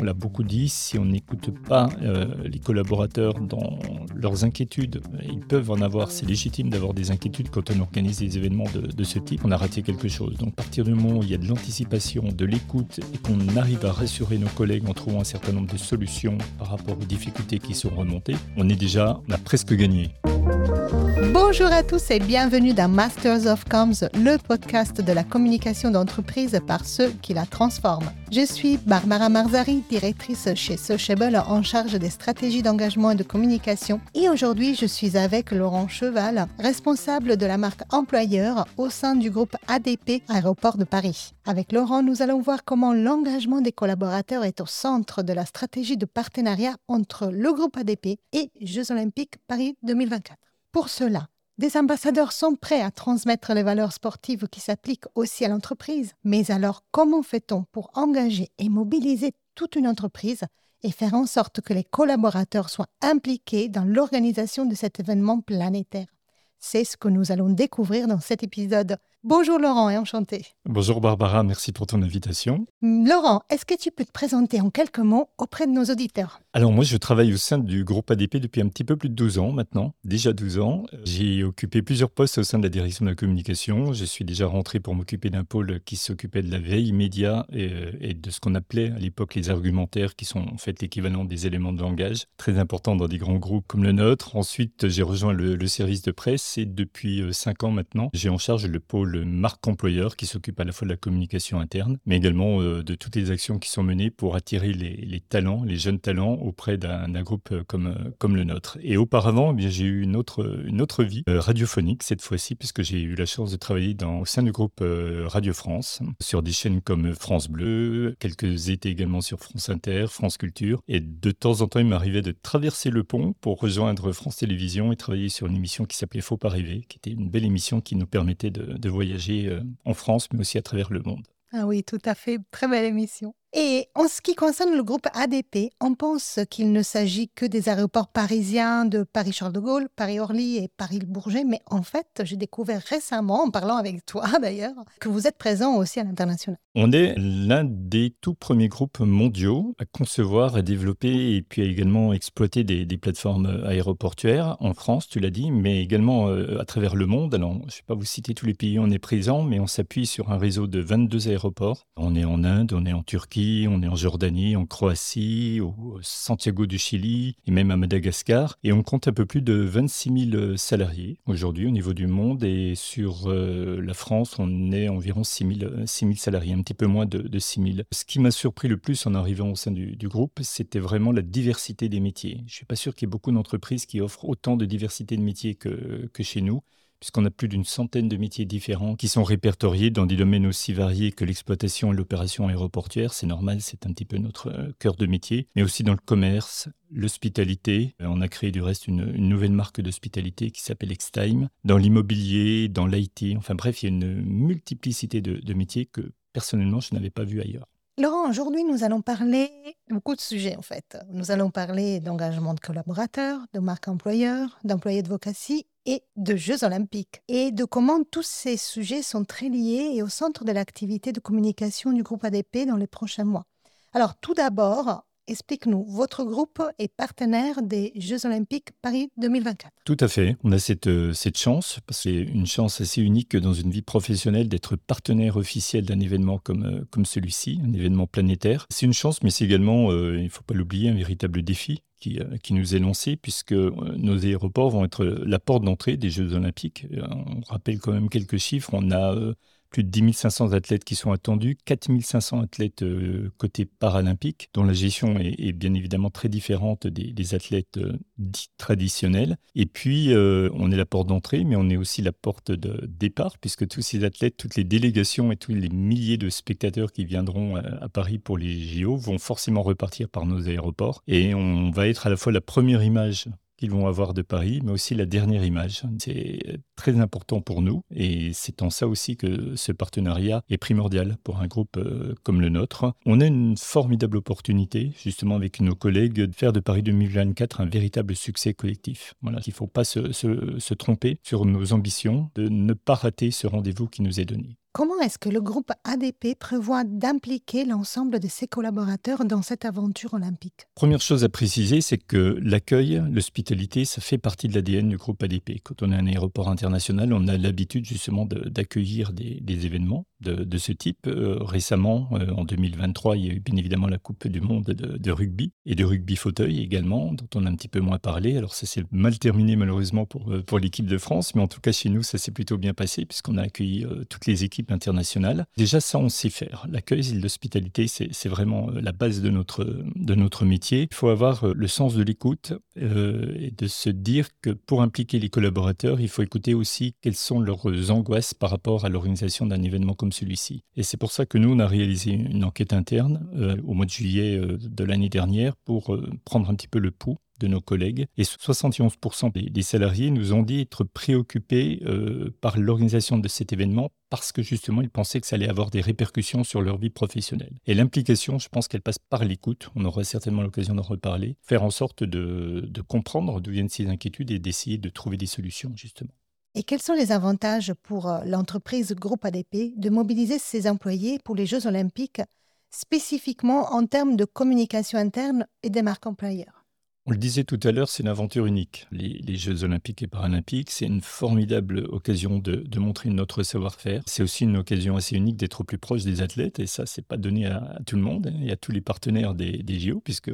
on l'a beaucoup dit, si on n'écoute pas euh, les collaborateurs dans leurs inquiétudes, ils peuvent en avoir, c'est légitime d'avoir des inquiétudes quand on organise des événements de, de, ce type, on a raté quelque chose. Donc à partir du moment où il y a de l'anticipation, de l'écoute et qu'on arrive à rassurer nos collègues en trouvant un certain nombre de solutions par rapport aux difficultés qui sont remontées, on est déjà, on a presque gagné. Bonjour à tous et bienvenue dans Masters of Comms, le podcast de la communication d'entreprise par ceux qui la transforment. Je suis Barbara Marzari, directrice chez Sociable en charge des stratégies d'engagement et de communication. Et aujourd'hui, je suis avec Laurent Cheval, responsable de la marque employeur au sein du groupe ADP Aéroport de Paris. Avec Laurent, nous allons voir comment l'engagement des collaborateurs est au centre de la stratégie de partenariat entre le groupe ADP et Jeux Olympiques Paris 2024. Pour cela, des ambassadeurs sont prêts à transmettre les valeurs sportives qui s'appliquent aussi à l'entreprise. Mais alors, comment fait-on pour engager et mobiliser toute une entreprise et faire en sorte que les collaborateurs soient impliqués dans l'organisation de cet événement planétaire? C'est ce que nous allons découvrir dans cet épisode. Bonjour Laurent et enchanté. Bonjour Barbara, merci pour ton invitation. Laurent, est-ce que tu peux te présenter en quelques mots auprès de nos auditeurs? Alors moi je travaille au sein du groupe ADP depuis un petit peu plus de 12 ans maintenant, déjà 12 ans. J'ai occupé plusieurs postes au sein de la direction de la communication. Je suis déjà rentré pour m'occuper d'un pôle qui s'occupait de la veille média et, de ce qu'on appelait à l'époque les argumentaires qui sont en fait l'équivalent des éléments de langage, très importants dans des grands groupes comme le nôtre. Ensuite j'ai rejoint le, le service de presse et depuis 5 ans maintenant j'ai en charge le pôle le marque employeur qui s'occupe à la fois de la communication interne, mais également euh, de toutes les actions qui sont menées pour attirer les, talents, les jeunes talents auprès d'un groupe euh, comme, euh, comme le nôtre. Et auparavant, eh j'ai eu une autre, une autre vie radiophonique cette fois-ci, puisque j'ai eu la chance de travailler dans, au sein du groupe Radio France, sur des chaînes comme France Bleu, quelques étés également sur France Inter, France Culture. Et de temps en temps, il m'arrivait de traverser le pont pour rejoindre France Télévisions et travailler sur une émission qui s'appelait Faut pas rêver, qui était une belle émission qui nous permettait de, de voyager euh, en France, mais aussi à travers le monde. Ah oui, tout à fait. Très belle émission. Et en ce qui concerne le groupe ADP, on pense qu'il ne s'agit que des aéroports parisiens de Paris-Charles de Gaulle, Paris-Orly et Paris-Le-Bourget, mais en fait, j'ai découvert récemment, en parlant avec toi d'ailleurs, que vous êtes présent aussi à l'international. On est l'un des tout premiers groupes mondiaux à concevoir, à développer et puis à également exploiter des, plateformes aéroportuaires en France, tu l'as dit, mais également euh, à travers le monde. Alors, je ne vais pas vous citer tous les pays où on est présent, mais on s'appuie sur un réseau de 22 aéroports. On est en Inde, on est en Turquie, on est en Jordanie, en Croatie, au Santiago du Chili et même à Madagascar. Et on compte un peu plus de 26 000 salariés aujourd'hui au niveau du monde. Et sur euh, la France, on est environ 6 000, salariés, un petit peu moins de, 6 000. Ce qui m'a surpris le plus en arrivant au sein du, groupe, c'était vraiment la diversité des métiers. Je ne suis pas sûr qu'il y ait beaucoup d'entreprises qui offrent autant de diversité de métiers que, que chez nous puisqu'on a plus d'une centaine de métiers différents qui sont répertoriés dans des domaines aussi variés que l'exploitation et l'opération aéroportuaire. C'est normal, c'est un petit peu notre euh, cœur de métier, mais aussi dans le commerce, l'hospitalité. Euh, on a créé du reste une, nouvelle marque d'hospitalité qui s'appelle Xtime, dans l'immobilier, dans l'IT. Enfin bref, il y a une multiplicité de, de métiers que personnellement je n'avais pas vu ailleurs. Laurent, aujourd'hui, nous allons parler beaucoup de sujets, en fait. Nous allons parler d'engagement de collaborateurs, de marque employeur, d'employés de vocatie et de Jeux olympiques, et de comment tous ces sujets sont très liés et au centre de l'activité de communication du groupe ADP dans les prochains mois. Alors, tout d'abord, explique-nous, votre groupe est partenaire des Jeux Olympiques Paris 2024. Tout à fait. On a cette, euh, cette chance, c'est une chance assez unique dans une vie professionnelle d'être partenaire officiel d'un événement comme, euh, celui-ci, un événement planétaire. C'est une chance, mais c'est également, euh, il ne faut pas l'oublier, un véritable défi. Qui, nous est lancé, puisque nos aéroports vont être la porte d'entrée des Jeux olympiques. On rappelle quand même quelques chiffres. On a plus de 10 500 athlètes qui sont attendus, 4 500 athlètes euh, côté paralympique, dont la gestion est, bien évidemment très différente des, athlètes euh, dits traditionnels. Et puis, euh, on est la porte d'entrée, mais on est aussi la porte de départ, puisque tous ces athlètes, toutes les délégations et tous les milliers de spectateurs qui viendront à Paris pour les JO vont forcément repartir par nos aéroports. Et on va être à la fois la première image qu'ils vont avoir de Paris, mais aussi la dernière image. C'est très important pour nous et c'est en ça aussi que ce partenariat est primordial pour un groupe euh, comme le nôtre. On a une formidable opportunité, justement avec nos collègues, de faire de Paris 2024 un véritable succès collectif. Voilà, il ne faut pas se, se tromper sur nos ambitions, de ne pas rater ce rendez-vous qui nous est donné. Comment est-ce que le groupe ADP prévoit d'impliquer l'ensemble de ses collaborateurs dans cette aventure olympique? Première chose à préciser, c'est que l'accueil, l'hospitalité, ça fait partie de l'ADN du groupe ADP. Quand on est un aéroport international, on a l'habitude justement d'accueillir des, événements de, ce type. Euh, récemment, euh, en 2023, il y a eu bien évidemment la Coupe du Monde de, rugby et de rugby fauteuil également, dont on a un petit peu moins parlé. Alors ça s'est mal terminé malheureusement pour, euh, pour l'équipe de France, mais en tout cas chez nous, ça s'est plutôt bien passé puisqu'on a accueilli toutes les équipes internationale. Déjà, ça, on sait faire. L'accueil et l'hospitalité, c'est vraiment euh, la base de notre, de notre métier. Il faut avoir euh, le sens de l'écoute euh, et de se dire que pour impliquer les collaborateurs, il faut écouter aussi quelles sont leurs angoisses par rapport à l'organisation d'un événement comme celui-ci. Et c'est pour ça que nous, on a réalisé une enquête interne au mois de juillet de l'année dernière pour prendre un petit peu le pouls de nos collègues. Et 71% des, salariés nous ont dit être préoccupés euh, par l'organisation de cet événement parce que justement, ils pensaient que ça allait avoir des répercussions sur leur vie professionnelle. Et l'implication, je pense qu'elle passe par l'écoute. On aura certainement l'occasion d'en reparler. Faire en sorte de, de comprendre d'où viennent ces inquiétudes et d'essayer de trouver des solutions, justement. Et quels sont les avantages pour euh, l'entreprise Groupe ADP de mobiliser ses employés pour les Jeux olympiques, spécifiquement en termes de communication interne et des marques employeurs? On le disait tout à l'heure, c'est une aventure unique. Les, Jeux olympiques et paralympiques, c'est une formidable occasion de, montrer notre savoir-faire. C'est aussi une occasion assez unique d'être plus proche des athlètes, et ça, c'est pas donné à, tout le monde et à tous les partenaires des, JO, puisque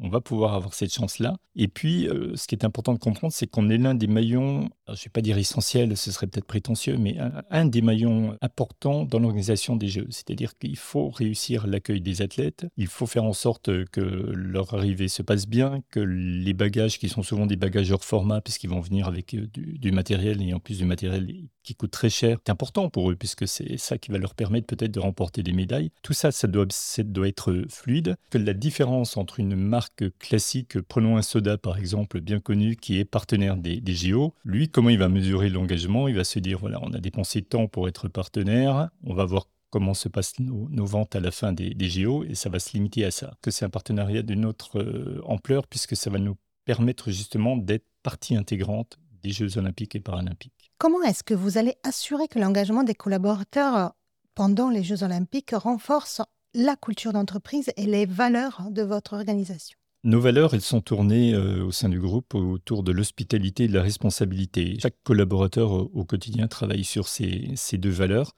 on va pouvoir avoir cette chance-là. Et puis, euh, ce qui est important de comprendre, c'est qu'on est l'un des maillons, je ne vais pas dire essentiel, ce serait peut-être prétentieux, mais un, des maillons importants dans l'organisation des Jeux. C'est-à-dire qu'il faut réussir l'accueil des athlètes, il faut faire en sorte que leur arrivée se passe bien, que les bagages, qui sont souvent des bagages hors format, puisqu'ils vont venir avec euh, du, matériel, et en plus du matériel qui coûte très cher, c'est important pour eux, puisque c'est ça qui va leur permettre peut-être de remporter des médailles. Tout ça, ça doit, ça doit être fluide. Que la différence entre une marque classique, prenons un soda par exemple, bien connu, qui est partenaire des, des JO, lui, comment il va mesurer l'engagement? Il va se dire, voilà, on a dépensé tant pour être partenaire, on va voir comment se passent nos, ventes à la fin des, des, JO et ça va se limiter à ça. Que c'est un partenariat d'une autre euh, ampleur puisque ça va nous permettre justement d'être partie intégrante des Jeux olympiques et paralympiques. Comment est-ce que vous allez assurer que l'engagement des collaborateurs pendant les Jeux olympiques renforce la culture d'entreprise et les valeurs de votre organisation? Nos valeurs, elles sont tournées euh, au sein du groupe autour de l'hospitalité et de la responsabilité. Chaque collaborateur au, quotidien travaille sur ces, deux valeurs.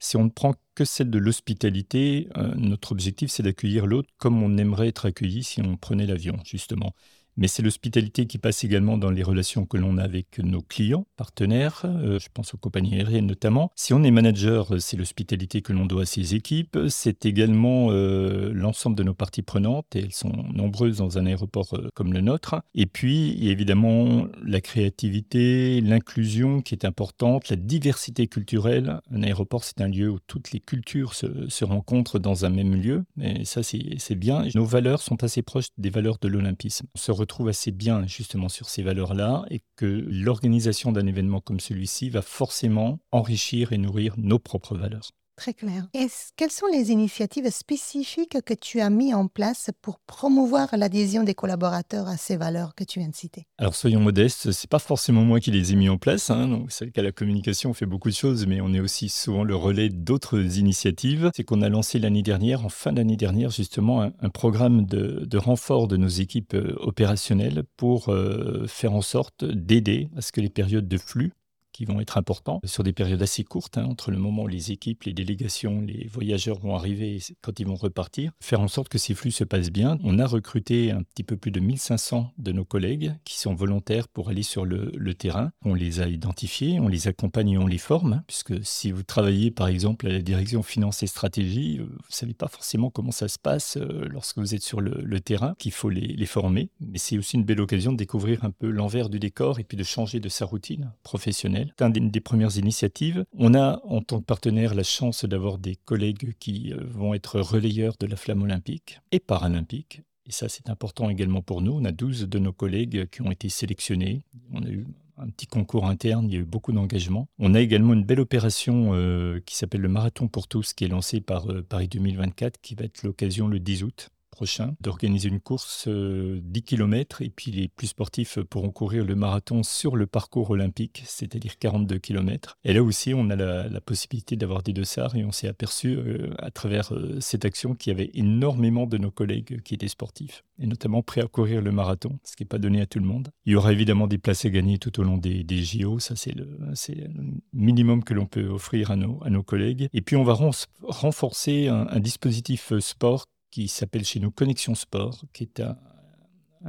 Si on ne prend que celle de l'hospitalité, euh, notre objectif, c'est d'accueillir l'autre comme on aimerait être accueilli si on prenait l'avion, justement mais c'est l'hospitalité qui passe également dans les relations que l'on a avec nos clients, partenaires, euh, je pense aux compagnies aériennes notamment. Si on est manager, c'est l'hospitalité que l'on doit à ses équipes, c'est également euh, l'ensemble de nos parties prenantes, et elles sont nombreuses dans un aéroport euh, comme le nôtre. Et puis, il y a évidemment la créativité, l'inclusion qui est importante, la diversité culturelle. Un aéroport, c'est un lieu où toutes les cultures se, rencontrent dans un même lieu, et ça, c'est bien. Nos valeurs sont assez proches des valeurs de l'olympisme. Retrouve assez bien justement sur ces valeurs-là et que l'organisation d'un événement comme celui-ci va forcément enrichir et nourrir nos propres valeurs. Très clair. Quelles sont les initiatives spécifiques que tu as mis en place pour promouvoir l'adhésion des collaborateurs à ces valeurs que tu viens de citer? Alors soyons modestes, c'est pas forcément moi qui les ai mis en place. Hein. C'est qu'à la communication, on fait beaucoup de choses, mais on est aussi souvent le relais d'autres initiatives. C'est qu'on a lancé l'année dernière, en fin d'année dernière, justement, un, programme de, renfort de nos équipes euh, opérationnelles pour euh, faire en sorte d'aider à ce que les périodes de flux qui vont être importants sur des périodes assez courtes, hein, entre le moment où les équipes, les délégations, les voyageurs vont arriver et quand ils vont repartir, faire en sorte que ces flux se passent bien. On a recruté un petit peu plus de 1500 de nos collègues qui sont volontaires pour aller sur le, terrain. On les a identifiés, on les accompagne et on les forme, puisque si vous travaillez par exemple à la direction finance et stratégie, euh, vous ne savez pas forcément comment ça se passe euh, lorsque vous êtes sur le, terrain, qu'il faut les former. Mais c'est aussi une belle occasion de découvrir un peu l'envers du décor et puis de changer de sa routine professionnelle c'est une des premières initiatives. On a en tant que partenaire la chance d'avoir des collègues qui euh, vont être relayeurs de la flamme olympique et paralympique. Et ça, c'est important également pour nous. On a 12 de nos collègues qui ont été sélectionnés. On a eu un petit concours interne, il y a eu beaucoup d'engagement. On a également une belle opération euh, qui s'appelle le Marathon pour tous, qui est lancée par euh, Paris 2024, qui va être l'occasion le 10 août d'organiser une course 10 km et puis les plus sportifs pourront courir le marathon sur le parcours olympique, c'est-à-dire 42 km. Et là aussi, on a la, possibilité d'avoir des dossards et on s'est aperçu à travers cette action qu'il y avait énormément de nos collègues qui étaient sportifs et notamment prêts à courir le marathon, ce qui n'est pas donné à tout le monde. Il y aura évidemment des places à gagner tout au long des, JO, ça c'est le, le, minimum que l'on peut offrir à nos, à nos collègues. Et puis on va renforcer un dispositif sport qui s'appelle chez nous Connexion Sport, qui est un,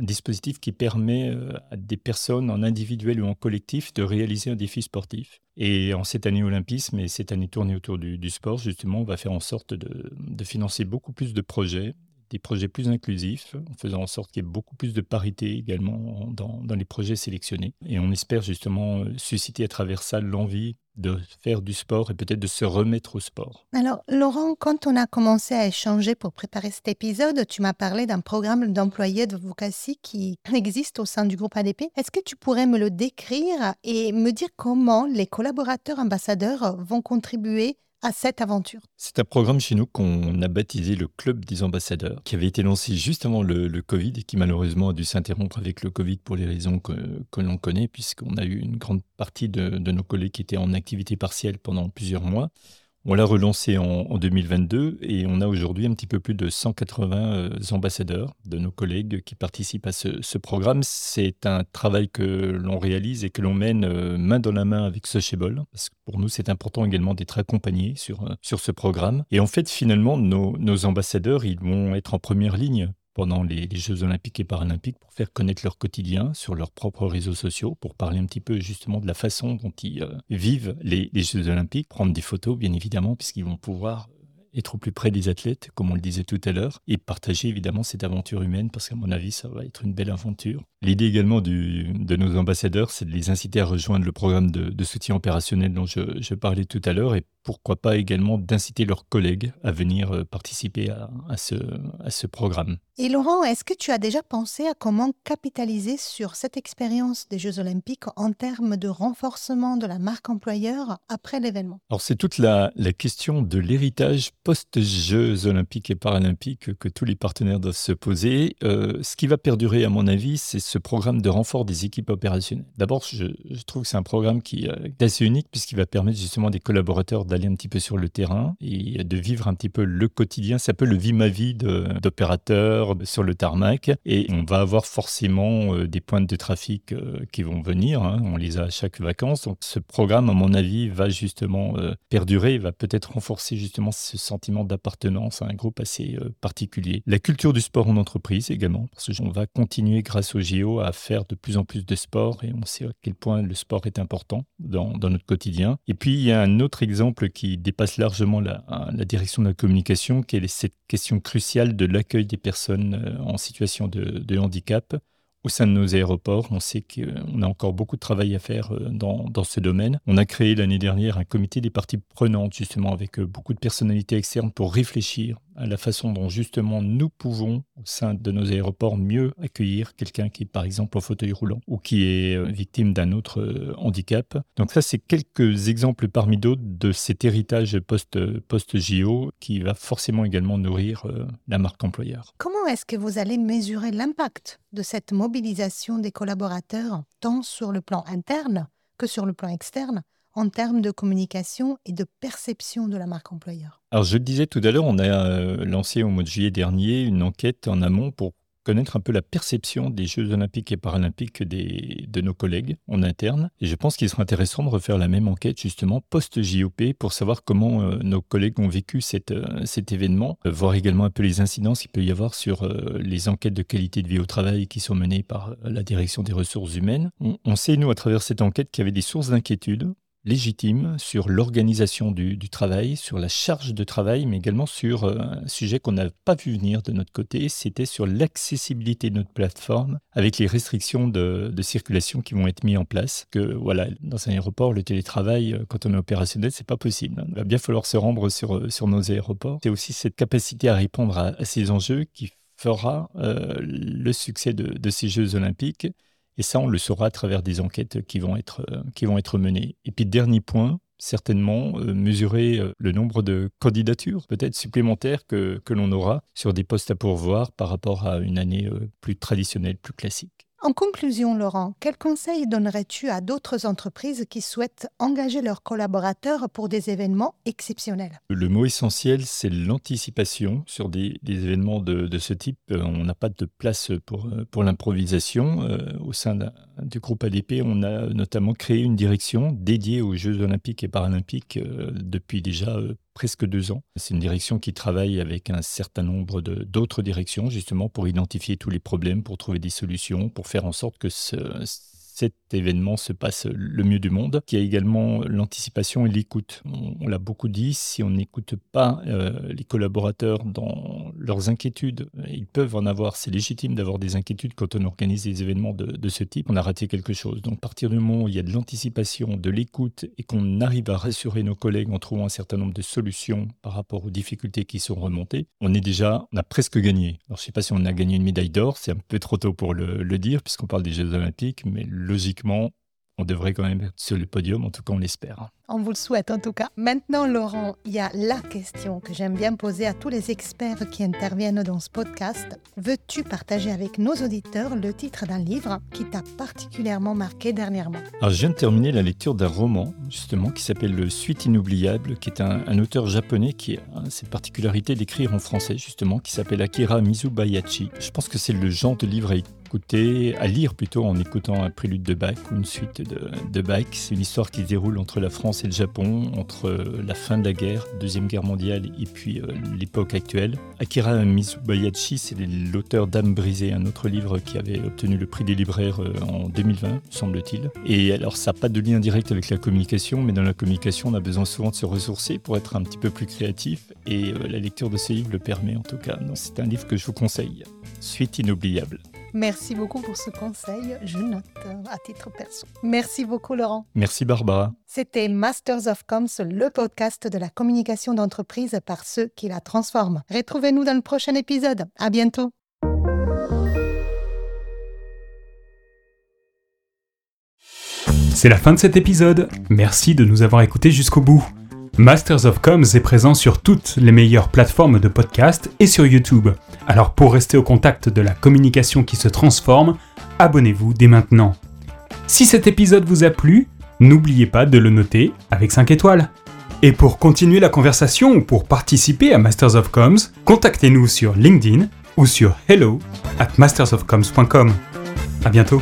dispositif qui permet euh, à des personnes en individuel ou en collectif de réaliser un défi sportif. Et en cette année olympisme et cette année tournée autour du, sport, justement, on va faire en sorte de, financer beaucoup plus de projets, des projets plus inclusifs, en faisant en sorte qu'il y ait beaucoup plus de parité également dans, les projets sélectionnés. Et on espère justement euh, susciter à travers ça l'envie de faire du sport et peut-être de se remettre au sport. Alors, Laurent, quand on a commencé à échanger pour préparer cet épisode, tu m'as parlé d'un programme d'employés de qui existe au sein du groupe ADP. Est-ce que tu pourrais me le décrire et me dire comment les collaborateurs ambassadeurs vont contribuer à cette aventure C'est un programme chez nous qu'on a baptisé le Club des ambassadeurs, qui avait été lancé juste avant le, Covid et qui malheureusement a dû s'interrompre avec le Covid pour les raisons que, l'on connaît, puisqu'on a eu une grande partie de, de nos collègues qui étaient en activité partielle pendant plusieurs mois. On l'a relancé en, 2022 et on a aujourd'hui un petit peu plus de 180 euh, ambassadeurs de nos collègues qui participent à ce, programme. C'est un travail que l'on réalise et que l'on mène euh, main dans la main avec Sociable. Pour nous, c'est important également d'être accompagnés sur, euh, sur ce programme. Et en fait, finalement, nos, nos ambassadeurs, ils vont être en première ligne pendant les, Jeux olympiques et paralympiques pour faire connaître leur quotidien sur leurs propres réseaux sociaux, pour parler un petit peu justement de la façon dont ils euh, vivent les, Jeux olympiques, prendre des photos bien évidemment, puisqu'ils vont pouvoir être au plus près des athlètes, comme on le disait tout à l'heure, et partager évidemment cette aventure humaine, parce qu'à mon avis, ça va être une belle aventure. L'idée également de nos ambassadeurs, c'est de les inciter à rejoindre le programme de, soutien opérationnel dont je, parlais tout à l'heure, pourquoi pas également d'inciter leurs collègues à venir euh, participer à, à, ce, à ce programme. Et Laurent, est-ce que tu as déjà pensé à comment capitaliser sur cette expérience des Jeux olympiques en termes de renforcement de la marque employeur après l'événement? Alors c'est toute la, la question de l'héritage post-Jeux olympiques et paralympiques que tous les partenaires doivent se poser. Euh, ce qui va perdurer, à mon avis, c'est ce programme de renfort des équipes opérationnelles. D'abord, je, trouve que c'est un programme qui euh, est assez unique puisqu'il va permettre justement des collaborateurs d'aller un petit peu sur le terrain et de vivre un petit peu le quotidien. C'est un peu le vie ma vie d'opérateur sur le tarmac. Et on va avoir forcément euh, des points de trafic qui vont venir. Hein. On les a à chaque vacances. Donc ce programme, à mon avis, va justement perdurer, va peut-être renforcer justement ce sentiment d'appartenance à un groupe assez euh, particulier. La culture du sport en entreprise également, parce qu'on va continuer grâce au JO à faire de plus en plus de sport et on sait à quel point le sport est important dans, notre quotidien. Et puis il y a un autre exemple qui dépasse largement la, la direction de la communication, qui est cette question cruciale de l'accueil des personnes euh, en situation de, handicap au sein de nos aéroports. On sait qu'on a encore beaucoup de travail à faire euh, dans, ce domaine. On a créé l'année dernière un comité des parties prenantes, justement, avec euh, beaucoup de personnalités externes pour réfléchir à la façon dont, justement, nous pouvons, au sein de nos aéroports, mieux accueillir quelqu'un qui est, par exemple, en fauteuil roulant ou qui est euh, victime d'un autre handicap. Donc ça, c'est quelques exemples parmi d'autres de cet héritage post-JO post qui va forcément également nourrir la marque employeur. Comment est-ce que vous allez mesurer l'impact de cette mobilisation des collaborateurs, tant sur le plan interne que sur le plan externe, en termes de communication et de perception de la marque employeur Alors je le disais tout à l'heure, on a euh, lancé au mois de juillet dernier une enquête en amont pour connaître un peu la perception des Jeux olympiques et paralympiques des, de nos collègues en interne. Et je pense qu'il serait intéressant de refaire la même enquête justement post-JOP pour savoir comment euh, nos collègues ont vécu cette, euh, cet événement, voir également un peu les incidences qu'il peut y avoir sur les enquêtes de qualité de vie au travail qui sont menées par la direction des ressources humaines. On, on sait, nous, à travers cette enquête, qu'il y avait des sources d'inquiétude légitime sur l'organisation du, travail, sur la charge de travail, mais également sur euh, un sujet qu'on n'a pas vu venir de notre côté, c'était sur l'accessibilité de notre plateforme avec les restrictions de, circulation qui vont être mises en place. Que voilà, dans un aéroport, le télétravail, euh, quand on est opérationnel, c'est pas possible. Il va bien falloir se rendre sur, euh, sur nos aéroports. C'est aussi cette capacité à répondre à, ces enjeux qui fera le succès de, de ces Jeux olympiques et ça, on le saura à travers des enquêtes qui vont être, euh, menées. Et puis, dernier point, certainement mesurer le nombre de candidatures peut-être supplémentaires que l'on aura sur des postes à pourvoir par rapport à une année plus traditionnelle, plus classique. En conclusion, Laurent, quels conseils donnerais-tu à d'autres entreprises qui souhaitent engager leurs collaborateurs pour des événements exceptionnels? Le mot essentiel, c'est l'anticipation sur des, événements de, ce type. Euh, on n'a pas de place pour, euh, l'improvisation. Euh, au sein du groupe ADP, on a notamment créé une direction dédiée aux Jeux olympiques et paralympiques depuis déjà presque deux ans. C'est une direction qui travaille avec un certain nombre d'autres directions, justement, pour identifier tous les problèmes, pour trouver des solutions, pour faire en sorte que ce, cet événement se passe le mieux du monde, qui a également l'anticipation et l'écoute. On, l'a beaucoup dit, si on n'écoute pas euh, les collaborateurs dans leurs inquiétudes, ils peuvent en avoir, c'est légitime d'avoir des inquiétudes quand on organise des événements de, ce type, on a raté quelque chose. Donc à partir du moment où il y a de l'anticipation, de l'écoute et qu'on arrive à rassurer nos collègues en trouvant un certain nombre de solutions par rapport aux difficultés qui sont remontées, on est déjà, on a presque gagné. Alors je ne sais pas si on a gagné une médaille d'or, c'est un peu trop tôt pour le, le dire puisqu'on parle des Jeux olympiques, mais logiquement, on devrait quand même être sur le podium, en tout cas on l'espère. On vous le souhaite en tout cas. Maintenant Laurent, il y a la question que j'aime bien poser à tous les experts qui interviennent dans ce podcast. Veux-tu partager avec nos auditeurs le titre d'un livre qui t'a particulièrement marqué dernièrement? Alors je viens de terminer la lecture d'un roman justement qui s'appelle Le Suite inoubliable, qui est un, auteur japonais qui a cette particularité d'écrire en français justement, qui s'appelle Akira Mizubayashi. Je pense que c'est le genre de livre à écouter, à lire plutôt en écoutant un prélude de Bach ou une suite de, Bach. C'est une histoire qui se déroule entre la France et le Japon, entre la fin de la guerre, Deuxième Guerre mondiale, et puis euh, l'époque actuelle. Akira Mizubayashi, c'est l'auteur d'âme brisée, un autre livre qui avait obtenu le prix des libraires euh, en 2020, semble-t-il. Et alors, ça n'a pas de lien direct avec la communication, mais dans la communication, on a besoin souvent de se ressourcer pour être un petit peu plus créatif, et euh, la lecture de ce livre le permet en tout cas. C'est un livre que je vous conseille. Suite inoubliable. Merci beaucoup pour ce conseil. Je note à titre perso. Merci beaucoup, Laurent. Merci, Barbara. C'était Masters of Coms, le podcast de la communication d'entreprise par ceux qui la transforment. Retrouvez-nous dans le prochain épisode. À bientôt. C'est la fin de cet épisode. Merci de nous avoir écoutés jusqu'au bout. Masters of Coms est présent sur toutes les meilleures plateformes de podcast et sur YouTube. Alors pour rester au contact de la communication qui se transforme, abonnez-vous dès maintenant. Si cet épisode vous a plu, n'oubliez pas de le noter avec 5 étoiles. Et pour continuer la conversation ou pour participer à Masters of Coms, contactez-nous sur LinkedIn ou sur hello at mastersofcoms.com. À bientôt.